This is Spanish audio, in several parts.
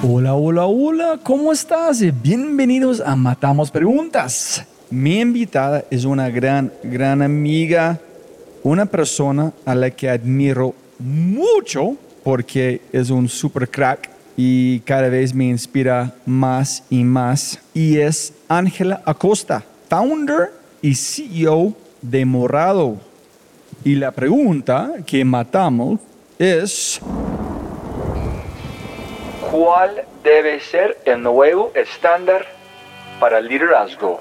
Hola, hola, hola, ¿cómo estás? Bienvenidos a Matamos Preguntas. Mi invitada es una gran, gran amiga, una persona a la que admiro mucho porque es un super crack y cada vez me inspira más y más. Y es Ángela Acosta, founder y CEO de Morado. Y la pregunta que matamos es... ¿Cuál debe ser el nuevo estándar para el liderazgo?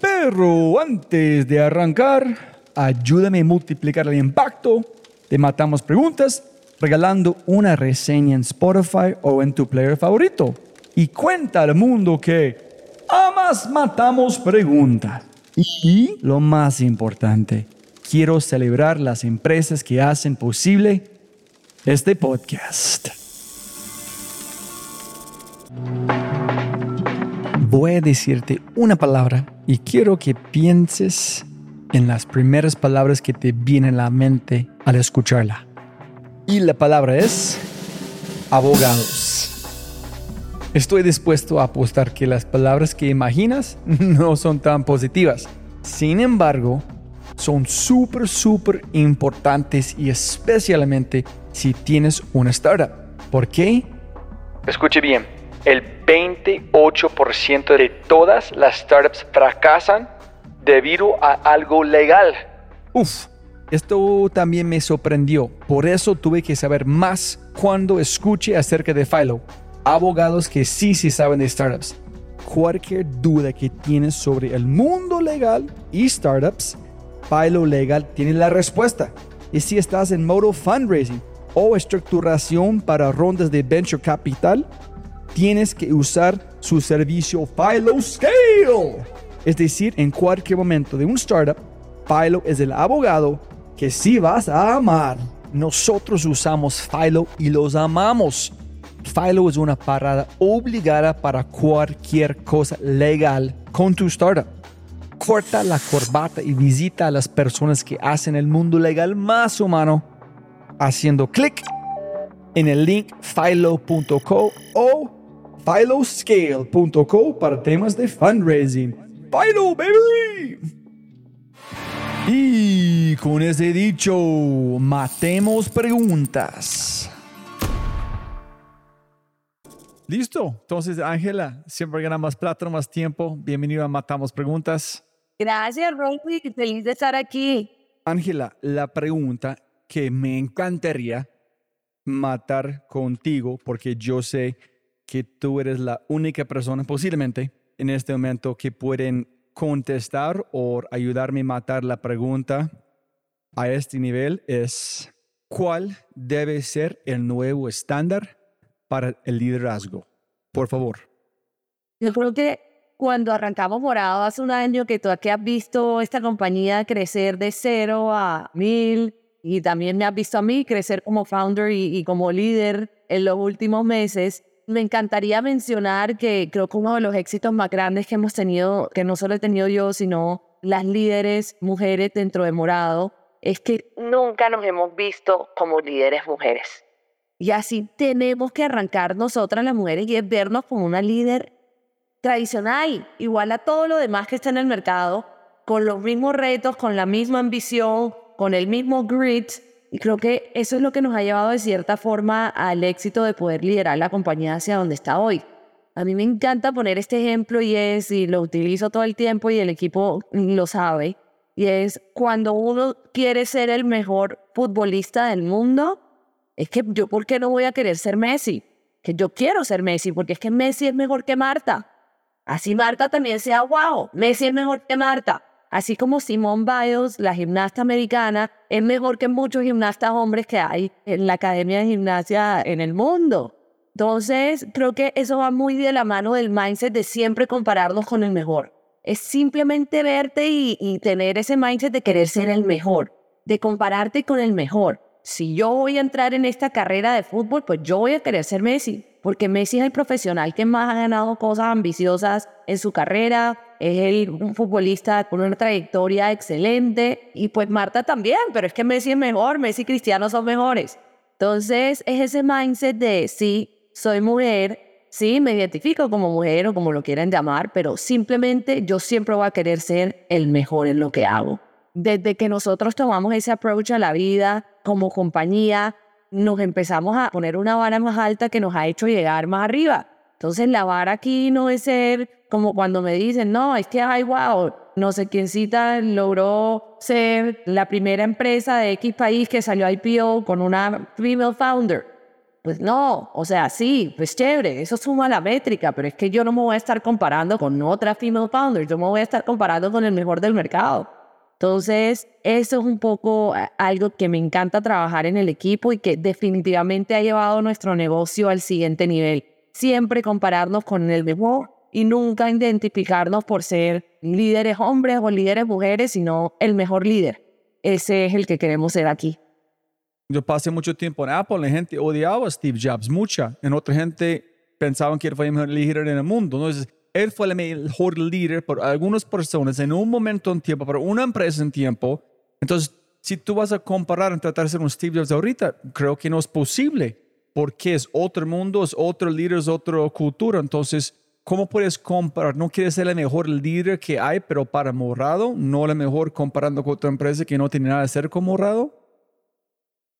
Pero antes de arrancar, ayúdame a multiplicar el impacto de Matamos Preguntas regalando una reseña en Spotify o en tu player favorito. Y cuenta al mundo que amas Matamos Preguntas. Y lo más importante, quiero celebrar las empresas que hacen posible este podcast. Voy a decirte una palabra y quiero que pienses en las primeras palabras que te vienen a la mente al escucharla. Y la palabra es abogados. Estoy dispuesto a apostar que las palabras que imaginas no son tan positivas. Sin embargo, son súper, súper importantes y especialmente si tienes una startup. ¿Por qué? Escuche bien, el 28% de todas las startups fracasan debido a algo legal. Uf, esto también me sorprendió. Por eso tuve que saber más cuando escuche acerca de Philo. Abogados que sí, sí saben de startups. Cualquier duda que tienes sobre el mundo legal y startups, Philo Legal tiene la respuesta. Y si estás en modo fundraising o estructuración para rondas de venture capital, tienes que usar su servicio Philo Scale. Es decir, en cualquier momento de un startup, Philo es el abogado que sí vas a amar. Nosotros usamos Philo y los amamos. Philo es una parada obligada para cualquier cosa legal con tu startup corta la corbata y visita a las personas que hacen el mundo legal más humano haciendo clic en el link philo.co o philoscale.co para temas de fundraising. Philo, baby. Y con ese dicho, matemos preguntas. Listo. Entonces, Ángela, siempre gana más plata, más tiempo. Bienvenido a Matamos Preguntas. Gracias, Ronnie. Feliz de estar aquí. Ángela, la pregunta que me encantaría matar contigo, porque yo sé que tú eres la única persona posiblemente en este momento que pueden contestar o ayudarme a matar la pregunta a este nivel es, ¿cuál debe ser el nuevo estándar para el liderazgo? Por favor. Yo creo que cuando arrancamos Morado hace un año que tú aquí has visto esta compañía crecer de cero a mil y también me has visto a mí crecer como founder y, como líder en los últimos meses. Me encantaría mencionar que creo que uno de los éxitos más grandes que hemos tenido, que no solo he tenido yo, sino las líderes mujeres dentro de Morado, es que nunca nos hemos visto como líderes mujeres. Y así tenemos que arrancar nosotras las mujeres y es vernos como una líder tradicional, igual a todo lo demás que está en el mercado, con los mismos retos, con la misma ambición, con el mismo grit. Y creo que eso es lo que nos ha llevado de cierta forma al éxito de poder liderar la compañía hacia donde está hoy. A mí me encanta poner este ejemplo y es, y lo utilizo todo el tiempo y el equipo lo sabe, y es cuando uno quiere ser el mejor futbolista del mundo, es que yo, ¿por qué no voy a querer ser Messi? Que yo quiero ser Messi, porque es que Messi es mejor que Marta. Así Marta también sea, wow, Messi es mejor que Marta. Así como Simone Biles, la gimnasta americana, es mejor que muchos gimnastas hombres que hay en la academia de gimnasia en el mundo. Entonces, creo que eso va muy de la mano del mindset de siempre compararnos con el mejor. Es simplemente verte y, y tener ese mindset de querer ser el mejor, de compararte con el mejor. Si yo voy a entrar en esta carrera de fútbol, pues yo voy a querer ser Messi, porque Messi es el profesional que más ha ganado cosas ambiciosas en su carrera, es el, un futbolista con una trayectoria excelente y pues Marta también, pero es que Messi es mejor, Messi y Cristiano son mejores. Entonces es ese mindset de sí, soy mujer, sí, me identifico como mujer o como lo quieran llamar, pero simplemente yo siempre voy a querer ser el mejor en lo que hago. Desde que nosotros tomamos ese approach a la vida como compañía, nos empezamos a poner una vara más alta que nos ha hecho llegar más arriba. Entonces la vara aquí no es ser como cuando me dicen, no, es que, ay, wow, no sé quién cita logró ser la primera empresa de X país que salió a IPO con una female founder. Pues no, o sea, sí, pues chévere, eso suma la métrica, pero es que yo no me voy a estar comparando con otra female founder, yo me voy a estar comparando con el mejor del mercado. Entonces, eso es un poco algo que me encanta trabajar en el equipo y que definitivamente ha llevado nuestro negocio al siguiente nivel. Siempre compararnos con el mejor y nunca identificarnos por ser líderes hombres o líderes mujeres, sino el mejor líder. Ese es el que queremos ser aquí. Yo pasé mucho tiempo en Apple, la gente odiaba a Steve Jobs, mucha. En otra gente pensaban que él fue el mejor líder en el mundo. Entonces, él fue el mejor líder por algunas personas en un momento en tiempo, para una empresa en tiempo. Entonces, si tú vas a comparar en tratar de ser un Steve Jobs ahorita, creo que no es posible, porque es otro mundo, es otro líder, es otra cultura. Entonces, ¿cómo puedes comparar? No quieres ser el mejor líder que hay, pero para Morado, no la mejor comparando con otra empresa que no tiene nada que ser con Morado.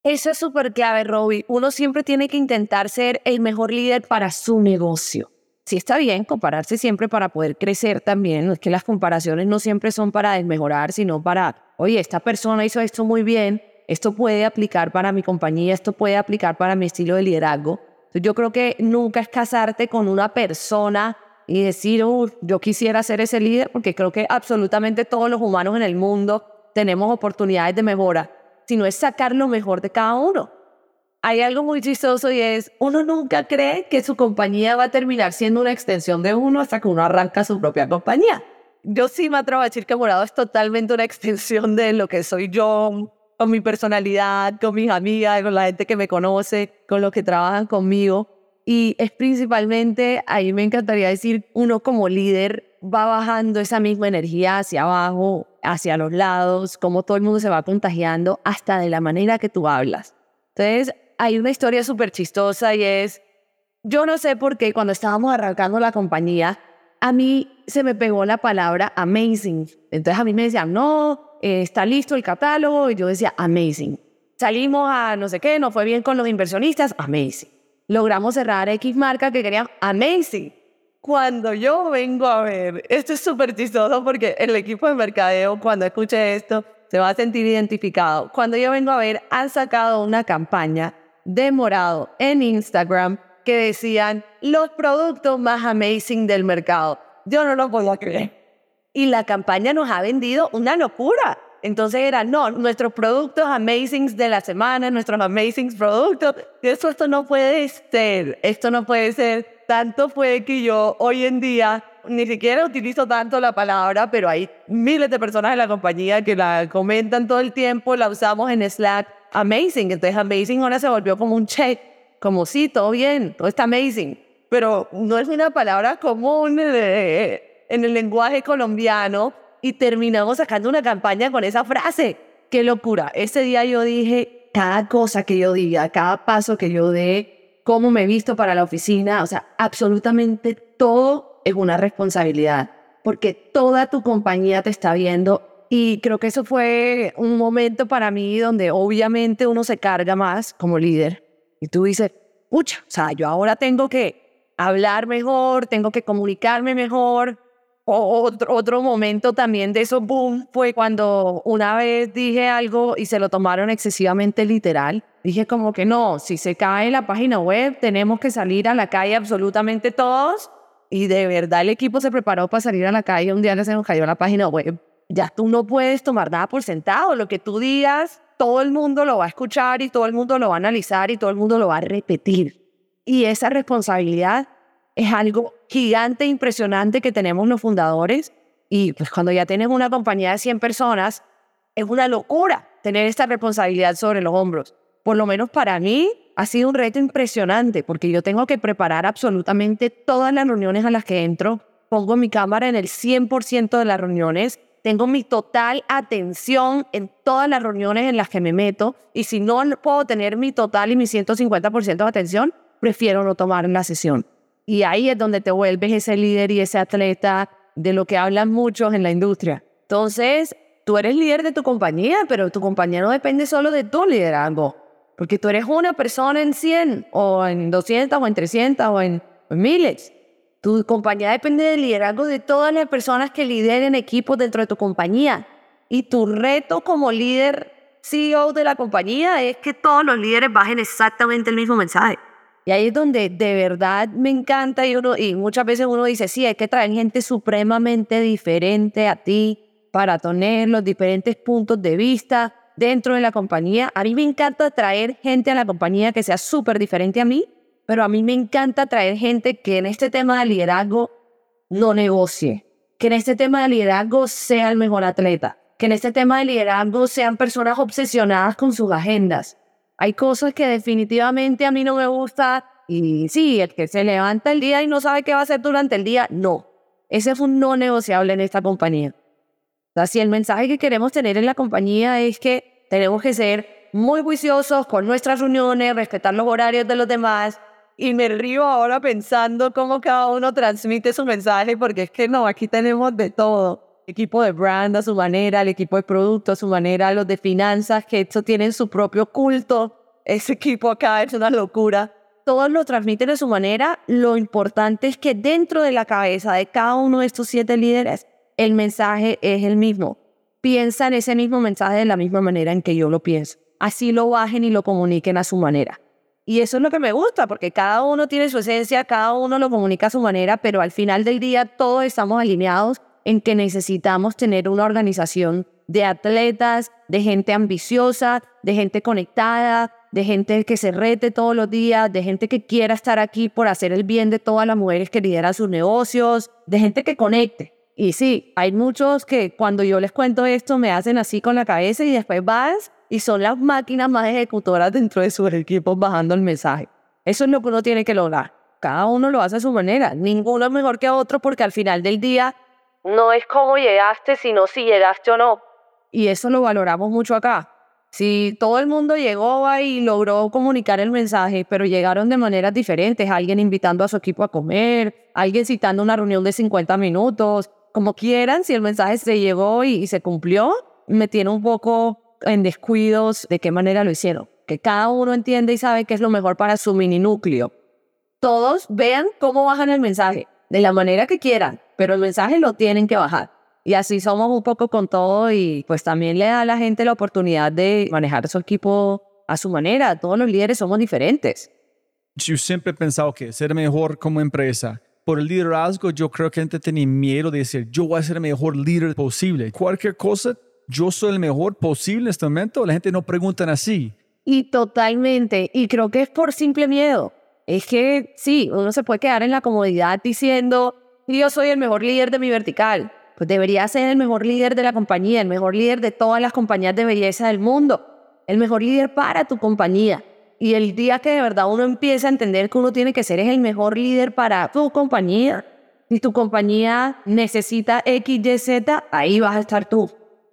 Eso es súper clave, Robbie. Uno siempre tiene que intentar ser el mejor líder para su negocio sí está bien compararse siempre para poder crecer también. Es que las comparaciones no siempre son para desmejorar, sino para, oye, esta persona hizo esto muy bien, esto puede aplicar para mi compañía, esto puede aplicar para mi estilo de liderazgo. Yo creo que nunca es casarte con una persona y decir, yo quisiera ser ese líder, porque creo que absolutamente todos los humanos en el mundo tenemos oportunidades de mejora, sino es sacar lo mejor de cada uno hay algo muy chistoso y es, uno nunca cree que su compañía va a terminar siendo una extensión de uno hasta que uno arranca su propia compañía. Yo sí me atrevo a decir que Morado es totalmente una extensión de lo que soy yo, con mi personalidad, con mis amigas, con la gente que me conoce, con los que trabajan conmigo. Y es principalmente, ahí me encantaría decir, uno como líder va bajando esa misma energía hacia abajo, hacia los lados, como todo el mundo se va contagiando, hasta de la manera que tú hablas. Entonces, hay una historia súper chistosa y es, yo no sé por qué cuando estábamos arrancando la compañía, a mí se me pegó la palabra amazing. Entonces a mí me decían, no, eh, está listo el catálogo y yo decía amazing. Salimos a no sé qué, no fue bien con los inversionistas, amazing. Logramos cerrar X marca que querían amazing. Cuando yo vengo a ver, esto es súper chistoso porque el equipo de mercadeo, cuando escuche esto, se va a sentir identificado. Cuando yo vengo a ver, han sacado una campaña de morado en Instagram que decían los productos más amazing del mercado. Yo no lo podía creer. Y la campaña nos ha vendido una locura. Entonces era, no, nuestros productos amazing de la semana, nuestros amazing productos. Esto no puede ser, esto no puede ser. Tanto fue que yo hoy en día ni siquiera utilizo tanto la palabra, pero hay miles de personas en la compañía que la comentan todo el tiempo, la usamos en Slack amazing. Entonces, amazing ahora se volvió como un check, como sí, todo bien, todo está amazing. Pero no es una palabra común en el lenguaje colombiano y terminamos sacando una campaña con esa frase. ¡Qué locura! Ese día yo dije, cada cosa que yo diga, cada paso que yo dé, cómo me visto para la oficina, o sea, absolutamente todo es una responsabilidad, porque toda tu compañía te está viendo y creo que eso fue un momento para mí donde obviamente uno se carga más como líder. Y tú dices, pucha, o sea, yo ahora tengo que hablar mejor, tengo que comunicarme mejor. O otro, otro momento también de eso, boom, fue cuando una vez dije algo y se lo tomaron excesivamente literal. Dije como que no, si se cae la página web, tenemos que salir a la calle absolutamente todos. Y de verdad el equipo se preparó para salir a la calle. Un día se nos cayó la página web ya tú no puedes tomar nada por sentado. Lo que tú digas, todo el mundo lo va a escuchar y todo el mundo lo va a analizar y todo el mundo lo va a repetir. Y esa responsabilidad es algo gigante, impresionante que tenemos los fundadores. Y pues cuando ya tienes una compañía de 100 personas, es una locura tener esta responsabilidad sobre los hombros. Por lo menos para mí ha sido un reto impresionante porque yo tengo que preparar absolutamente todas las reuniones a las que entro. Pongo mi cámara en el 100% de las reuniones tengo mi total atención en todas las reuniones en las que me meto y si no puedo tener mi total y mi 150% de atención, prefiero no tomar la sesión. Y ahí es donde te vuelves ese líder y ese atleta de lo que hablan muchos en la industria. Entonces, tú eres líder de tu compañía, pero tu compañía no depende solo de tu liderazgo, porque tú eres una persona en 100 o en 200 o en 300 o en, miles. Tu compañía depende del liderazgo de todas las personas que lideren equipos dentro de tu compañía. Y tu reto como líder CEO de la compañía es que todos los líderes bajen exactamente el mismo mensaje. Y ahí es donde de verdad me encanta y, uno, y muchas veces uno dice, sí, hay que traer gente supremamente diferente a ti para tener los diferentes puntos de vista dentro de la compañía. A mí me encanta traer gente a la compañía que sea súper diferente a mí pero a mí me encanta traer gente que en este tema de liderazgo no negocie, que en este tema de liderazgo sea el mejor atleta, que en este tema de liderazgo sean personas obsesionadas con sus agendas. Hay cosas que definitivamente a mí no me gusta y sí, el que se levanta el día y no sabe qué va a hacer durante el día, no. Ese es un no negociable en esta compañía. O sea, si el mensaje que queremos tener en la compañía es que tenemos que ser muy juiciosos con nuestras reuniones, respetar los horarios de los demás, y me río ahora pensando cómo cada uno transmite su mensaje, porque es que no, aquí tenemos de todo. Equipo de brand a su manera, el equipo de producto a su manera, los de finanzas, que esto tienen su propio culto. Ese equipo acá es una locura. Todos lo transmiten de su manera. Lo importante es que dentro de la cabeza de cada uno de estos siete líderes, el mensaje es el mismo. Piensan ese mismo mensaje de la misma manera en que yo lo pienso. Así lo bajen y lo comuniquen a su manera. Y eso es lo que me gusta, porque cada uno tiene su esencia, cada uno lo comunica a su manera, pero al final del día todos estamos alineados en que necesitamos tener una organización de atletas, de gente ambiciosa, de gente conectada, de gente que se rete todos los días, de gente que quiera estar aquí por hacer el bien de todas las mujeres que lideran sus negocios, de gente que conecte. Y sí, hay muchos que cuando yo les cuento esto me hacen así con la cabeza y después vas y son las máquinas más ejecutoras dentro de sus equipos bajando el mensaje. Eso es lo que uno tiene que lograr. Cada uno lo hace a su manera. Ninguno es mejor que otro porque al final del día no es cómo llegaste, sino si llegaste o no. Y eso lo valoramos mucho acá. Si todo el mundo llegó y logró comunicar el mensaje, pero llegaron de maneras diferentes, alguien invitando a su equipo a comer, alguien citando una reunión de 50 minutos, como quieran, si el mensaje se llegó y, se cumplió, me tiene un poco en descuidos de qué manera lo hicieron. Que cada uno entiende y sabe qué es lo mejor para su mini núcleo. Todos vean cómo bajan el mensaje, de la manera que quieran, pero el mensaje lo tienen que bajar. Y así somos un poco con todo y pues también le da a la gente la oportunidad de manejar su equipo a su manera. Todos los líderes somos diferentes. Yo siempre he pensado que ser mejor como empresa por el liderazgo, yo creo que la gente tiene miedo de decir, yo voy a ser el mejor líder posible. Cualquier cosa yo soy el mejor posible en este momento, la gente no pregunta así. Y totalmente, y creo que es por simple miedo. Es que sí, uno se puede quedar en la comodidad diciendo, yo soy el mejor líder de mi vertical. Pues debería ser el mejor líder de la compañía, el mejor líder de todas las compañías de belleza del mundo, el mejor líder para tu compañía. Y el día que de verdad uno empieza a entender que uno tiene que ser el mejor líder para tu compañía, si tu compañía necesita X, Y, Z, ahí vas a estar tú.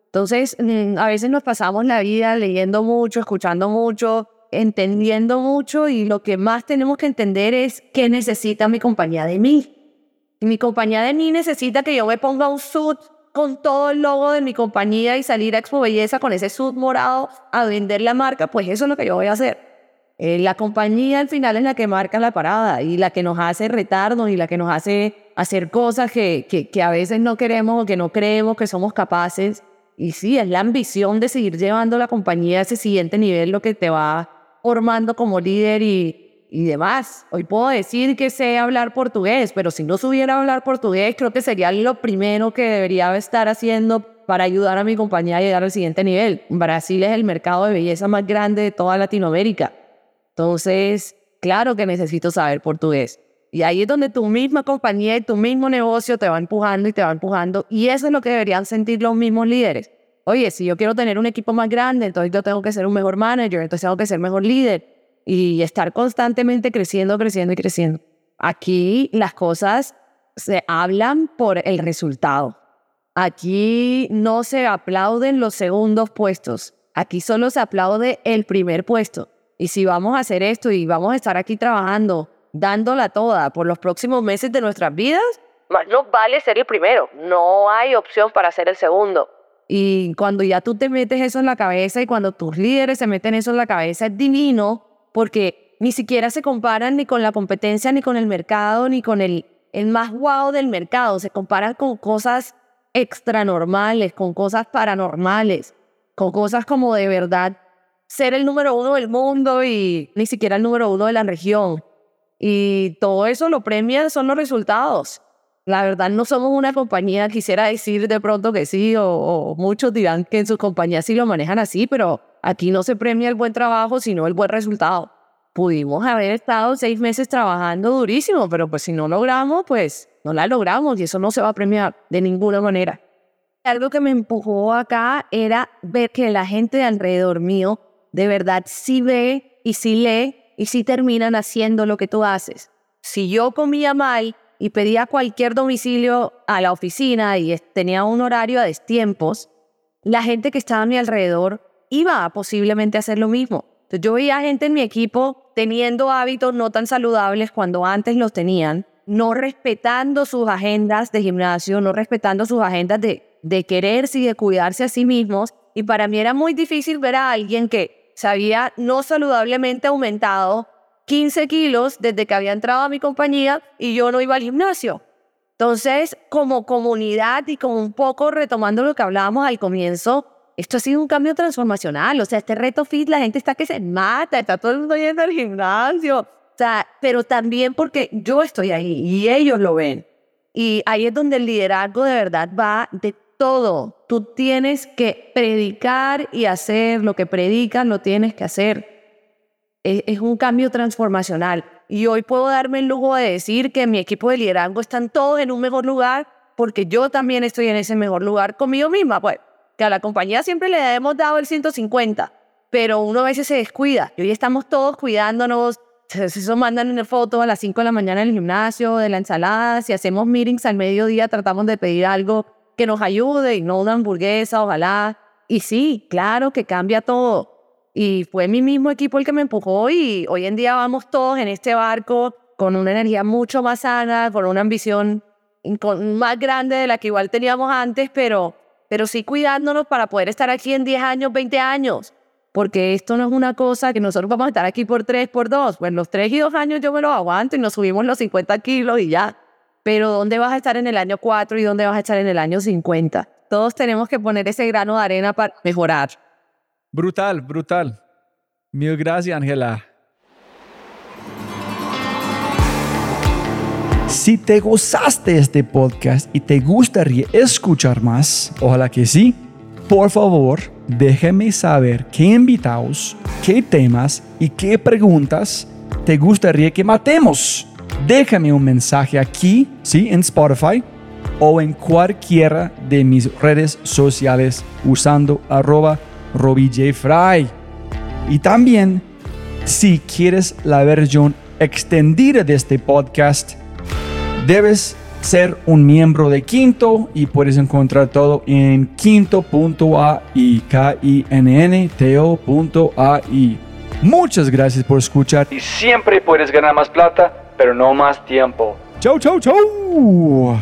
Entonces, mm, a veces nos pasamos la vida leyendo mucho, escuchando mucho, entendiendo mucho y lo que más tenemos que entender es qué necesita mi compañía de mí. Si mi compañía de mí necesita que yo me ponga un suit con todo el logo de mi compañía y salir a Expo Belleza con ese suit morado a vender la marca, pues eso es lo que yo voy a hacer. Eh, la compañía al final es la que marca la parada y la que nos hace retarnos y la que nos hace hacer cosas que, que, que a veces no queremos o que no creemos que somos capaces y sí, es la ambición de seguir llevando la compañía a ese siguiente nivel lo que te va formando como líder y, y demás. Hoy puedo decir que sé hablar portugués, pero si no supiera hablar portugués, creo que sería lo primero que debería estar haciendo para ayudar a mi compañía a llegar al siguiente nivel. Brasil es el mercado de belleza más grande de toda Latinoamérica. Entonces, claro que necesito saber portugués. Y ahí es donde tu misma compañía y tu mismo negocio te va empujando y te va empujando. Y eso es lo que deberían sentir los mismos líderes. Oye, si yo quiero tener un equipo más grande, entonces yo tengo que ser un mejor manager, entonces tengo que ser mejor líder y estar constantemente creciendo, creciendo y creciendo. Aquí las cosas se hablan por el resultado. Aquí no se aplauden los segundos puestos. Aquí solo se aplaude el primer puesto. Y si vamos a hacer esto y vamos a estar aquí trabajando, dándola toda por los próximos meses de nuestras vidas, más no vale ser el primero. No hay opción para ser el segundo. Y cuando ya tú te metes eso en la cabeza y cuando tus líderes se meten eso en la cabeza, es divino porque ni siquiera se comparan ni con la competencia, ni con el mercado, ni con el, el más guau del mercado. Se comparan con cosas extranormales, con cosas paranormales, con cosas como de verdad ser el número uno del mundo y ni siquiera el número uno de la región. Y todo eso lo premian son los resultados. La verdad no somos una compañía, quisiera decir de pronto que sí, o, muchos dirán que en sus compañías sí lo manejan así, pero aquí no se premia el buen trabajo, sino el buen resultado. Pudimos haber estado seis meses trabajando durísimo, pero pues si no logramos, pues no la logramos y eso no se va a premiar de ninguna manera. Algo que me empujó acá era ver que la gente de alrededor mío de verdad sí ve y sí lee y sí terminan haciendo lo que tú haces. Si yo comía mal y pedía cualquier domicilio a la oficina y tenía un horario a destiempos, la gente que estaba a mi alrededor iba a posiblemente hacer lo mismo. Entonces yo veía gente en mi equipo teniendo hábitos no tan saludables cuando antes los tenían, no respetando sus agendas de gimnasio, no respetando sus agendas de, de quererse y de cuidarse a sí mismos. Y para mí era muy difícil ver a alguien que se había no saludablemente aumentado 15 kilos desde que había entrado a mi compañía y yo no iba al gimnasio. Entonces, como comunidad y como un poco retomando lo que hablábamos al comienzo, esto ha sido un cambio transformacional. O sea, este reto fit, la gente está que se mata, está todo el mundo yendo al gimnasio. O sea, pero también porque yo estoy ahí y ellos lo ven. Y ahí es donde el liderazgo de verdad va de todo. Tú tienes que predicar y hacer lo que predicas, lo tienes que hacer. Es, un cambio transformacional. Y hoy puedo darme el lujo de decir que mi equipo de liderazgo están todos en un mejor lugar porque yo también estoy en ese mejor lugar conmigo misma. Pues que a la compañía siempre le hemos dado el 150, pero uno a veces se descuida. Y hoy estamos todos cuidándonos. Eso mandan una foto a las 5 de la mañana en el gimnasio, de la ensalada. Si hacemos meetings al mediodía, tratamos de pedir algo que nos ayude y no una hamburguesa, ojalá. Y sí, claro que cambia todo. Y fue mi mismo equipo el que me empujó y hoy en día vamos todos en este barco con una energía mucho más sana, con una ambición más grande de la que igual teníamos antes, pero, pero sí cuidándonos para poder estar aquí en 10 años, 20 años. Porque esto no es una cosa que nosotros vamos a estar aquí por 3, por 2. Pues los 3 y 2 años yo me lo aguanto y nos subimos los 50 kilos y ya pero ¿dónde vas a estar en el año 4 y dónde vas a estar en el año 50? Todos tenemos que poner ese grano de arena para mejorar. Brutal, brutal. Mil gracias, Ángela. Si te gozaste este podcast y te gustaría escuchar más, ojalá que sí, por favor, déjame saber qué invitados, qué temas y qué preguntas te gustaría que matemos déjame un mensaje aquí, ¿sí? En Spotify o en cualquiera de mis redes sociales usando arroba RobbieJFry. Y también, si quieres la versión extendida de este podcast, debes ser un miembro de Quinto y puedes encontrar todo en quinto.ai, k i n n t -O Muchas gracias por escuchar y siempre puedes ganar más plata pero no más tiempo. ¡Chau, chau, chau!